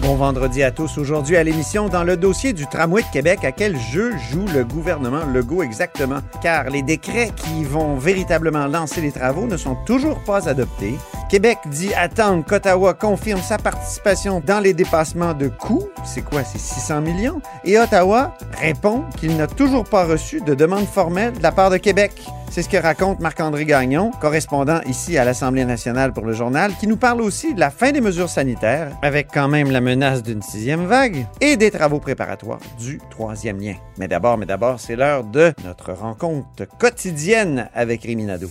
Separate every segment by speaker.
Speaker 1: Bon vendredi à tous. Aujourd'hui à l'émission, dans le dossier du tramway de Québec, à quel jeu joue le gouvernement Legault exactement? Car les décrets qui vont véritablement lancer les travaux ne sont toujours pas adoptés. Québec dit attendre qu'Ottawa confirme sa participation dans les dépassements de coûts. C'est quoi? C'est 600 millions? Et Ottawa répond qu'il n'a toujours pas reçu de demande formelle de la part de Québec. C'est ce que raconte Marc-André Gagnon, correspondant ici à l'Assemblée nationale pour le journal, qui nous parle aussi de la fin des mesures sanitaires, avec quand même la menace d'une sixième vague, et des travaux préparatoires du troisième lien. Mais d'abord, mais d'abord, c'est l'heure de notre rencontre quotidienne avec Rémi Nadeau.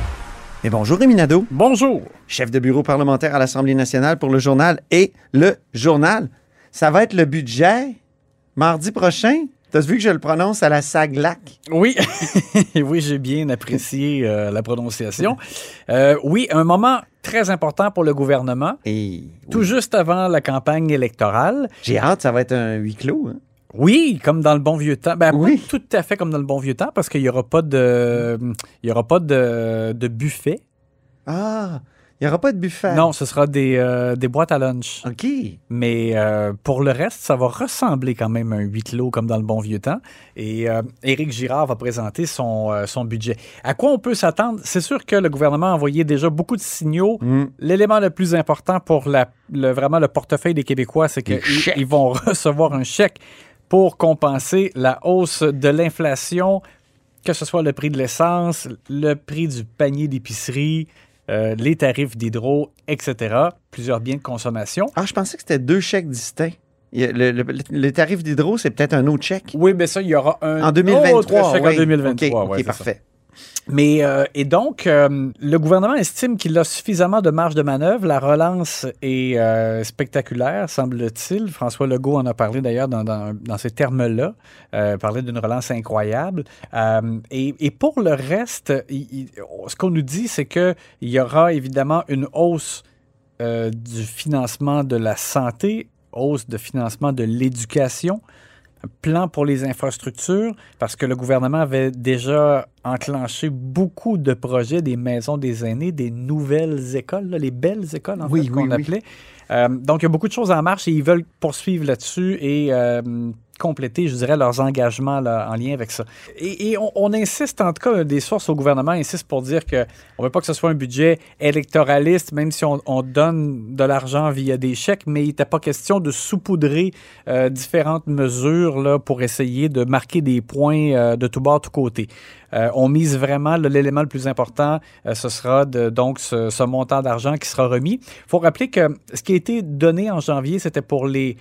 Speaker 1: Mais bonjour Rémi Nadeau,
Speaker 2: Bonjour.
Speaker 1: chef de bureau parlementaire à l'Assemblée nationale pour le journal et le journal. Ça va être le budget mardi prochain? T'as vu que je le prononce à la SAGLAC?
Speaker 2: Oui, oui, j'ai bien apprécié euh, la prononciation. Euh, oui, un moment très important pour le gouvernement,
Speaker 1: Et
Speaker 2: tout juste avant la campagne électorale.
Speaker 1: j'ai hâte, ça va être un huis clos. hein.
Speaker 2: Oui, comme dans le bon vieux temps. Ben,
Speaker 1: Oui.
Speaker 2: pas tout à fait comme dans le bon vieux temps, parce qu'il n'y aura pas de, il y aura pas de, de buffet.
Speaker 1: Ah, il n'y aura pas de buffet.
Speaker 2: Non, ce sera des, euh, des boîtes à lunch.
Speaker 1: OK.
Speaker 2: Mais euh, pour le reste, ça va ressembler quand même à un huis clos comme dans le bon vieux temps. Et euh, Éric Girard va présenter son, son budget. À quoi on peut s'attendre? C'est sûr que le gouvernement a envoyé déjà beaucoup de signaux.
Speaker 1: Mm.
Speaker 2: L'élément le plus important pour la, le, vraiment le portefeuille des Québécois, c'est qu'ils ils vont recevoir un chèque pour compenser la hausse de l'inflation, que ce soit le prix de l'essence, le prix du panier d'épicerie, euh, les tarifs d'hydro, etc. Plusieurs biens de consommation.
Speaker 1: Ah, je pensais que c'était deux chèques distincts. Le, le- le tarif d'hydro, c'est peut-être un autre chèque.
Speaker 2: Oui, mais ça, il y aura un
Speaker 1: En 2023.
Speaker 2: autre chèque
Speaker 1: oui.
Speaker 2: en 2023.
Speaker 1: OK,
Speaker 2: ouais,
Speaker 1: parfait.
Speaker 2: ça. Mais, euh, et donc, euh, le gouvernement estime qu'il a suffisamment de marge de manœuvre. La relance est euh, spectaculaire, semble-t-il. François Legault en a parlé d'ailleurs dans, ces termes-là, parlait d'une relance incroyable. Et, pour le reste, ce qu'on nous dit, c'est qu'il y aura évidemment une hausse du financement de la santé, hausse de financement de l'éducation, plan pour les infrastructures, parce que le gouvernement avait déjà enclenché beaucoup de projets, des maisons des aînés, des nouvelles écoles, là, les belles écoles en
Speaker 1: Oui,
Speaker 2: fait, qu'on
Speaker 1: oui.
Speaker 2: appelait. Euh, donc, il y a beaucoup de choses en marche et ils veulent poursuivre là-dessus et euh, compléter, je dirais, leurs engagements en lien avec ça. Et, on, insiste, en tout cas, des sources au gouvernement insistent pour dire que on veut pas que ce soit un budget électoraliste, même si on, on donne de l'argent via des chèques, mais il n'était pas question de saupoudrer euh, différentes mesures là, pour essayer de marquer des points euh, de tout bord, tout côté. Euh, on mise vraiment l'élément le plus important, euh, ce sera donc ce montant d'argent qui sera remis. Il faut rappeler que ce qui a été donné en janvier, c'était pour les,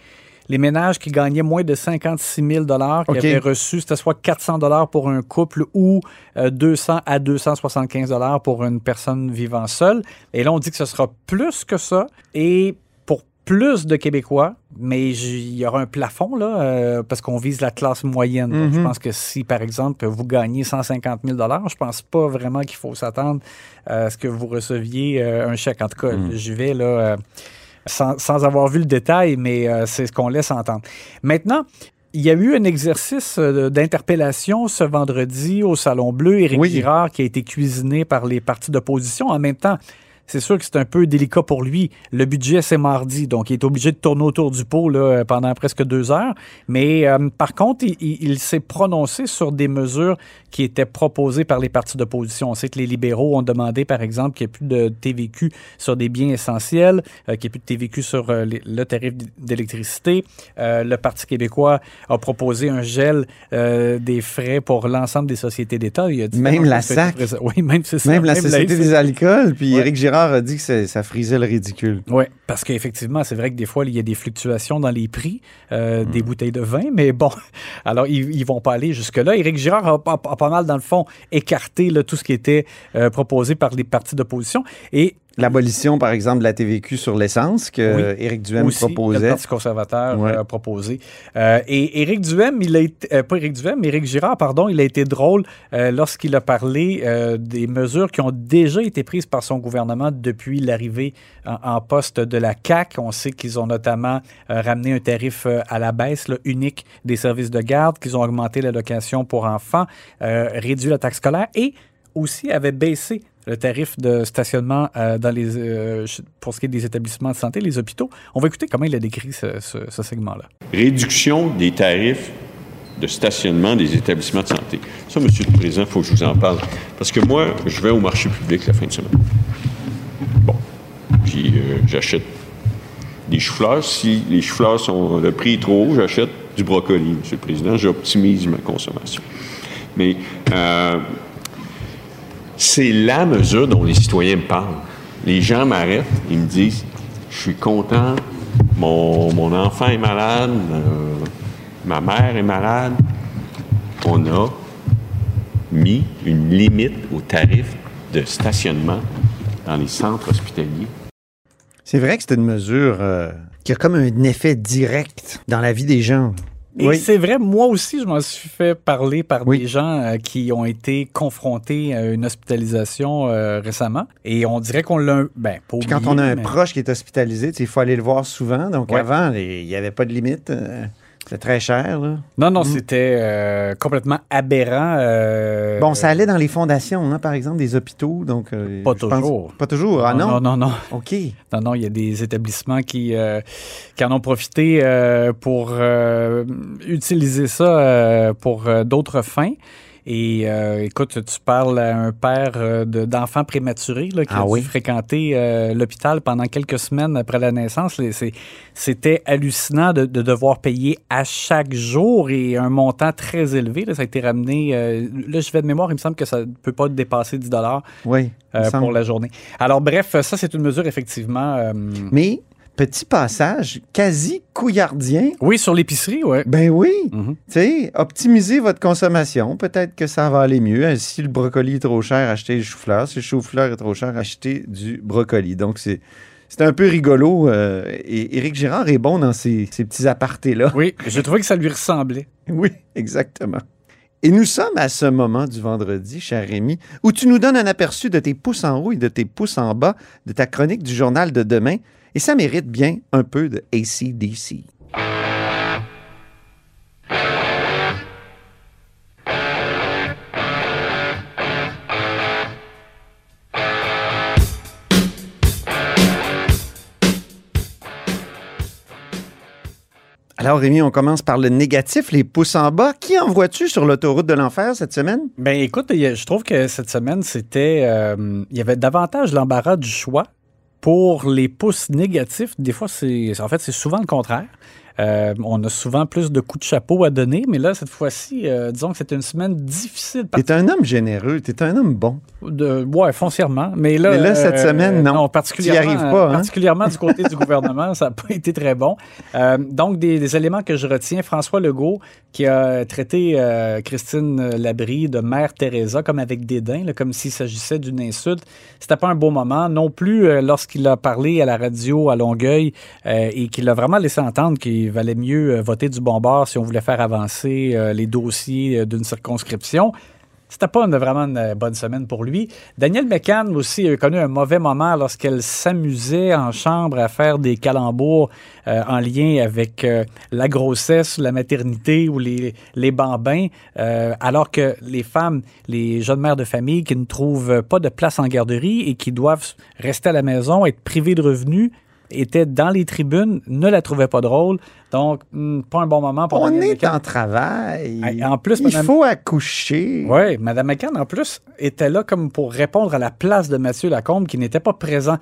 Speaker 2: les ménages qui gagnaient moins de 56 000 qui
Speaker 1: OK.
Speaker 2: avaient reçu, c'était soit 400 pour un couple ou euh, 200 à 275 pour une personne vivant seule. Et là, on dit que ce sera plus que ça. Et pour plus de Québécois, mais il y aura un plafond, là, euh, parce qu'on vise la classe moyenne. Donc, Je
Speaker 1: Mhm.
Speaker 2: pense que si, par exemple, vous gagnez 150 000 je pense pas vraiment qu'il faut s'attendre à ce que vous receviez euh, un chèque. En tout cas, j'y vais là, euh, sans, sans avoir vu le détail, mais euh, c'est ce qu'on laisse entendre. Maintenant, il y a eu un exercice euh, d'interpellation ce vendredi au Salon Bleu. Éric
Speaker 1: Oui.
Speaker 2: Girard qui a été cuisiné par les partis d'opposition. En même temps, c'est sûr que c'est un peu délicat pour lui. Le budget, c'est mardi, donc il est obligé de tourner autour du pot là, pendant presque deux heures. Mais euh, par contre, il, il- il s'est prononcé sur des mesures qui étaient proposées par les partis d'opposition. On sait que les libéraux ont demandé, par exemple, qu'il n'y ait plus de TVQ sur des biens essentiels, euh, qu'il n'y ait plus de TVQ sur euh, les- le tarif d'électricité. Euh, le Parti québécois a proposé un gel euh, des frais pour l'ensemble des sociétés d'État. Il a dit-
Speaker 1: Même la SAC.
Speaker 2: Oui, même c'est ça.
Speaker 1: Même la Société des alcools, puis
Speaker 2: Ouais.
Speaker 1: Éric Girard a dit que ça frisait le ridicule.
Speaker 2: Oui, parce qu'effectivement, c'est vrai que des fois, il y a des fluctuations dans les prix euh,
Speaker 1: Hmm.
Speaker 2: des bouteilles de vin, mais bon, alors ils, ils vont pas aller jusque-là. Éric Girard a, a- a pas mal, dans le fond, écarté là, tout ce qui était euh, proposé par les partis d'opposition. Et
Speaker 1: L'abolition, par exemple, de la TVQ sur l'essence que
Speaker 2: Oui.
Speaker 1: Éric Duhem
Speaker 2: aussi, le
Speaker 1: proposait.
Speaker 2: Parti conservateur
Speaker 1: Ouais.
Speaker 2: euh, a proposé. Euh, et Éric Duhem, il a été, euh, pas Éric Duhem, mais Éric Girard, pardon, il a été drôle euh, lorsqu'il a parlé des mesures qui ont déjà été prises par son gouvernement depuis l'arrivée en, en poste de la CAC. On sait qu'ils ont notamment ramené un tarif à la baisse là, unique des services de garde, qu'ils ont augmenté l'allocation pour enfants, réduit la taxe scolaire et aussi avait baissé le tarif de stationnement euh, dans les, euh, pour ce qui est des établissements de santé, les hôpitaux. On va écouter comment il a décrit ce, segment-là.
Speaker 3: Réduction des tarifs de stationnement des établissements de santé. Ça, Monsieur le Président, il faut que je vous en parle. Parce que moi, je vais au marché public la fin de semaine. Bon. Puis euh, j'achète des choux-fleurs. Si les choux-fleurs sont le prix est trop haut, j'achète du brocoli, Monsieur le Président. J'optimise ma consommation. Mais c'est la mesure dont les citoyens me parlent. Les gens m'arrêtent, ils me disent Je suis content, mon, enfant est malade, euh, ma mère est malade. On a mis une limite au tarif de stationnement dans les centres hospitaliers.
Speaker 1: C'est vrai que c'est une mesure euh, qui a comme un effet direct dans la vie des gens.
Speaker 2: Et c'est vrai, moi aussi, je m'en suis fait parler par
Speaker 1: Oui.
Speaker 2: des gens euh, qui ont été confrontés à une hospitalisation euh, récemment. Et on dirait qu'on l'a... Ben, pas
Speaker 1: Puis quand on a un
Speaker 2: mais-
Speaker 1: proche qui est hospitalisé, il faut aller le voir souvent. Donc
Speaker 2: Ouais.
Speaker 1: avant, il n'y avait pas de limite. euh, C'était très cher. là.
Speaker 2: Non, non, c'était euh, complètement aberrant. euh,
Speaker 1: Bon, ça allait dans les fondations, hein, par exemple, des hôpitaux. Donc, euh,
Speaker 2: Pas
Speaker 1: pense-
Speaker 2: toujours.
Speaker 1: Pas toujours. Ah non?
Speaker 2: non, non, non.
Speaker 1: OK.
Speaker 2: Non, non, il y a des établissements qui, qui en ont profité pour utiliser ça pour d'autres fins. Et euh, écoute, tu parles à un père euh, de- d'enfants prématurés là, qui
Speaker 1: Ah
Speaker 2: a dû
Speaker 1: oui?
Speaker 2: fréquenter euh, l'hôpital pendant quelques semaines après la naissance. C'était hallucinant de, de devoir payer à chaque jour et un montant très élevé. là. ça a été ramené. euh, là, je vais de mémoire, il me semble que ça ne peut pas dépasser 10
Speaker 1: Oui.
Speaker 2: euh, pour la journée. Alors, bref, ça, c'est une mesure effectivement. euh,
Speaker 1: Mais, petit passage quasi couillardien.
Speaker 2: Oui, sur l'épicerie, ouais.
Speaker 1: Ben oui.
Speaker 2: Mhm.
Speaker 1: Tu sais, optimisez votre consommation. Peut-être que ça va aller mieux. Euh, Si le brocoli est trop cher, achetez le chou-fleur. Si le chou-fleur est trop cher, achetez du brocoli. Donc, c'est. C'est un peu rigolo. euh, et Éric Girard est bon dans ces, ces petits apartés-là.
Speaker 2: Oui, j'ai trouvé que ça lui ressemblait.
Speaker 1: Oui, exactement. Et nous sommes à ce moment du vendredi, cher Rémi, où tu nous donnes un aperçu de tes pouces en haut et de tes pouces en bas de ta chronique du journal de demain. Et ça mérite bien un peu de ACDC. Alors, Rémi, on commence par le négatif, les pouces en bas. Qui envoies-tu sur l'autoroute de l'enfer cette semaine?
Speaker 2: Ben écoute, je trouve que cette semaine, c'était. euh, il y avait davantage l'embarras du choix. Pour les pouces négatifs, des fois, c'est. En fait, c'est souvent le contraire. Euh, on a souvent plus de coups de chapeau à donner, mais là, cette fois-ci, euh, disons que c'était une semaine difficile. par-
Speaker 1: T'es un homme généreux, t'es un homme bon.
Speaker 2: De, ouais, foncièrement. Mais là,
Speaker 1: Mais là, cette semaine, non.
Speaker 2: particulièrement,
Speaker 1: T'y arrives pas, hein?
Speaker 2: particulièrement du côté du gouvernement, ça n'a pas été très bon. Euh, donc, des, des éléments que je retiens. François Legault, qui a traité euh, Christine Labrie de mère Teresa comme avec dédain, là, comme s'il s'agissait d'une insulte. C'était pas un beau moment. Non plus euh, lorsqu'il a parlé à la radio à Longueuil euh, et qu'il a vraiment laissé entendre qu'il valait mieux euh, voter du bon bord si on voulait faire avancer euh, les dossiers euh, d'une circonscription. c'était pas une- vraiment une bonne semaine pour lui. Daniel McCann aussi a connu un mauvais moment lorsqu'elle s'amusait en chambre à faire des calembours en lien avec la grossesse, la maternité ou les, les bambins, alors que les femmes, les jeunes mères de famille qui ne trouvent pas de place en garderie et qui doivent rester à la maison, être privées de revenus, étaient dans les tribunes, ne la trouvaient pas drôle. Donc, hmm, pas un bon moment pour
Speaker 1: On est
Speaker 2: McCann.
Speaker 1: en travail.
Speaker 2: En plus,
Speaker 1: il faut accoucher.
Speaker 2: Oui, Mme McCann, en plus, était là comme pour répondre à la place de Mathieu Lacombe, qui n'était pas présent.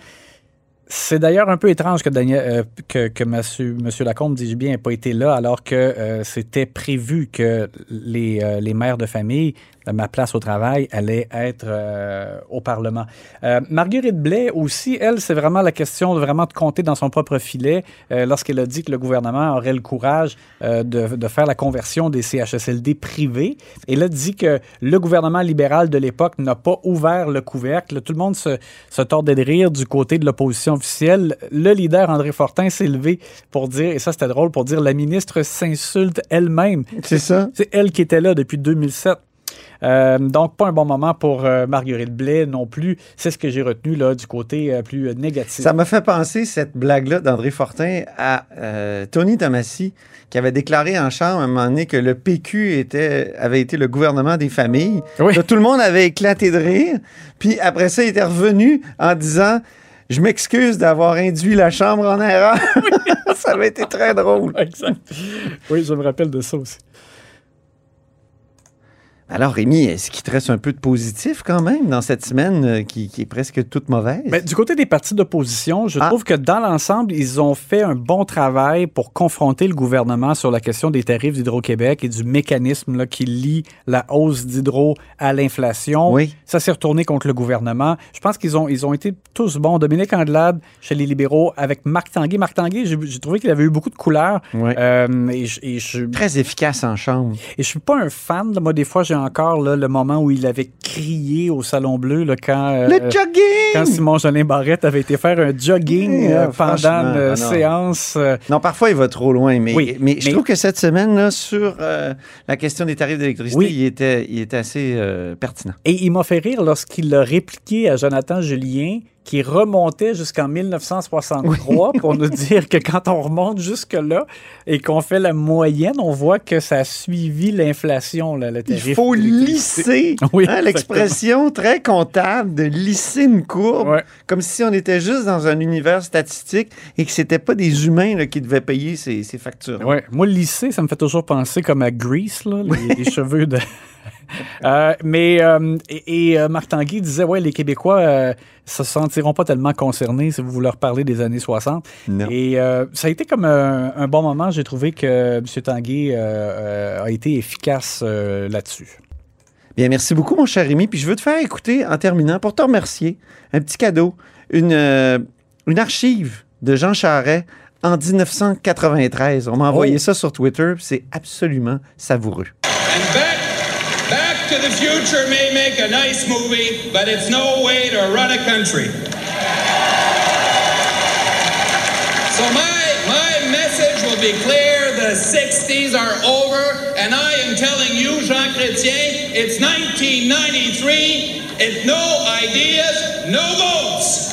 Speaker 2: C'est d'ailleurs un peu étrange que, Daniel, euh, que, que Monsieur, Monsieur Lacombe, dis-je bien, n'ait pas été là, alors que euh, c'était prévu que les, euh, les mères de famille, ma place au travail, allaient être euh, au Parlement. Euh, Marguerite Blais aussi, elle, c'est vraiment la question de vraiment de compter dans son propre filet euh, lorsqu'elle a dit que le gouvernement aurait le courage euh, de, de faire la conversion des CHSLD privés. Elle a dit que le gouvernement libéral de l'époque n'a pas ouvert le couvercle. Tout le monde se, se tordait de rire du côté de l'opposition officielle. Le leader André Fortin s'est levé pour dire, et ça c'était drôle, pour dire la ministre s'insulte elle-même.
Speaker 1: C'est ça.
Speaker 2: C'est elle qui était là depuis 2007. Euh, donc, pas un bon moment pour euh, Marguerite Blais non plus. C'est ce que j'ai retenu là, du côté euh, plus négatif.
Speaker 1: Ça m'a fait penser, cette blague-là d'André Fortin, à Tony Tomassi, qui avait déclaré en chambre à un moment donné que le PQ était, avait été le gouvernement des familles.
Speaker 2: Oui.
Speaker 1: Là, tout le monde avait éclaté de rire. Puis après ça, il était revenu en disant Je m'excuse d'avoir induit la chambre en erreur. ça avait été très drôle.
Speaker 2: Exact. Oui, je me rappelle de ça aussi.
Speaker 1: Alors, Rémi, est-ce qu'il te reste un peu de positif quand même dans cette semaine euh, qui, qui est presque toute mauvaise?
Speaker 2: Ben, du côté des partis d'opposition, je
Speaker 1: Ah.
Speaker 2: trouve que dans l'ensemble, ils ont fait un bon travail pour confronter le gouvernement sur la question des tarifs d'Hydro-Québec et du mécanisme là, qui lie la hausse d'hydro à l'inflation.
Speaker 1: Oui.
Speaker 2: Ça s'est retourné contre le gouvernement. Je pense qu'ils ont, ils ont été tous bons. Dominique Andelade chez les libéraux avec Marc Tanguay. Marc Tanguay, j'ai trouvé qu'il avait eu beaucoup de couleurs.
Speaker 1: Ouais.
Speaker 2: Euh, et, je- et je,
Speaker 1: Très efficace en chambre.
Speaker 2: et je suis pas un fan. Moi, des fois, j'ai encore là, le moment où il avait crié au Salon Bleu là, quand, euh,
Speaker 1: Le jogging!
Speaker 2: quand Simon Jolin Barrette avait été faire un jogging
Speaker 1: Yeah,
Speaker 2: euh, pendant
Speaker 1: franchement,
Speaker 2: une
Speaker 1: ah
Speaker 2: séance. euh,
Speaker 1: Non, parfois, il va trop loin, mais,
Speaker 2: Oui,
Speaker 1: mais je trouve que cette semaine, là, sur euh, la question des tarifs d'électricité,
Speaker 2: Oui.
Speaker 1: il, était, il était assez euh, pertinent.
Speaker 2: et il m'a fait rire lorsqu'il l'a répliqué à Jonathan Julien, qui remontait jusqu'en 1963 pour nous dire que quand on remonte jusque-là et qu'on fait la moyenne, on voit que ça a suivi l'inflation,
Speaker 1: Il faut lisser
Speaker 2: Oui,
Speaker 1: hein, l'expression très comptable de lisser une courbe,
Speaker 2: Ouais.
Speaker 1: comme si on était juste dans un univers statistique et que c'était pas des humains là, qui devaient payer ces, ces factures.
Speaker 2: Ouais. Moi, lycée, ça me fait toujours penser comme à Grease, là, les, les cheveux de. Euh, mais euh, et, et, euh, Marc Tanguy disait ouais les Québécois euh, se sentiront pas tellement concernés si vous leur parlez des années 60
Speaker 1: Non.
Speaker 2: et euh, ça a été comme un, un bon moment j'ai trouvé que M. Tanguy euh, euh, a été efficace euh, là-dessus
Speaker 1: Bien, merci beaucoup, mon cher Rémi. Puis je veux te faire écouter, en terminant, pour te remercier, un petit cadeau, une, euh, une archive de Jean Charest en 1993. On m'a envoyé ça sur Twitter, c'est absolument savoureux.
Speaker 4: To the future may make a nice movie, but it's no way to run a country. So my my message will be clear: the '60s are over, and I am telling you, Jean Chrétien, it's 1993. It's no ideas, no votes.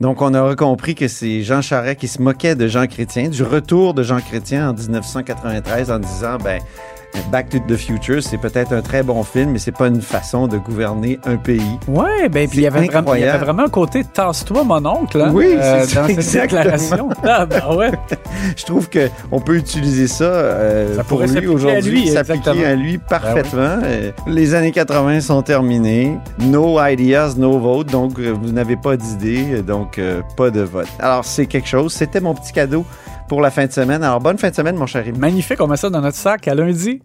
Speaker 1: Donc, on aura compris que c'est Jean Charest qui se moquait de Jean Chrétien, du retour de Jean Chrétien en 1993 en disant, ben, Back to the Future, c'est peut-être un très bon film, mais c'est pas une façon de gouverner un pays.
Speaker 2: ouais ben puis il y avait vraiment un côté tasse-toi mon oncle hein,
Speaker 1: Oui, c'est ça,
Speaker 2: dans cette
Speaker 1: exactement.
Speaker 2: déclaration ah ben ouais
Speaker 1: Je trouve que on peut utiliser ça, euh,
Speaker 2: Ça
Speaker 1: pour lui
Speaker 2: à
Speaker 1: aujourd'hui, s'appliquer.
Speaker 2: Ben
Speaker 1: à lui parfaitement. Euh, les années 80 sont terminées. No ideas, no vote. Donc, euh, vous n'avez pas d'idée, euh, donc euh, pas de vote. Alors, c'est quelque chose. C'était mon petit cadeau pour la fin de semaine. Alors, bonne fin de semaine, mon cher Rémi.
Speaker 2: magnifique on met ça dans notre sac à lundi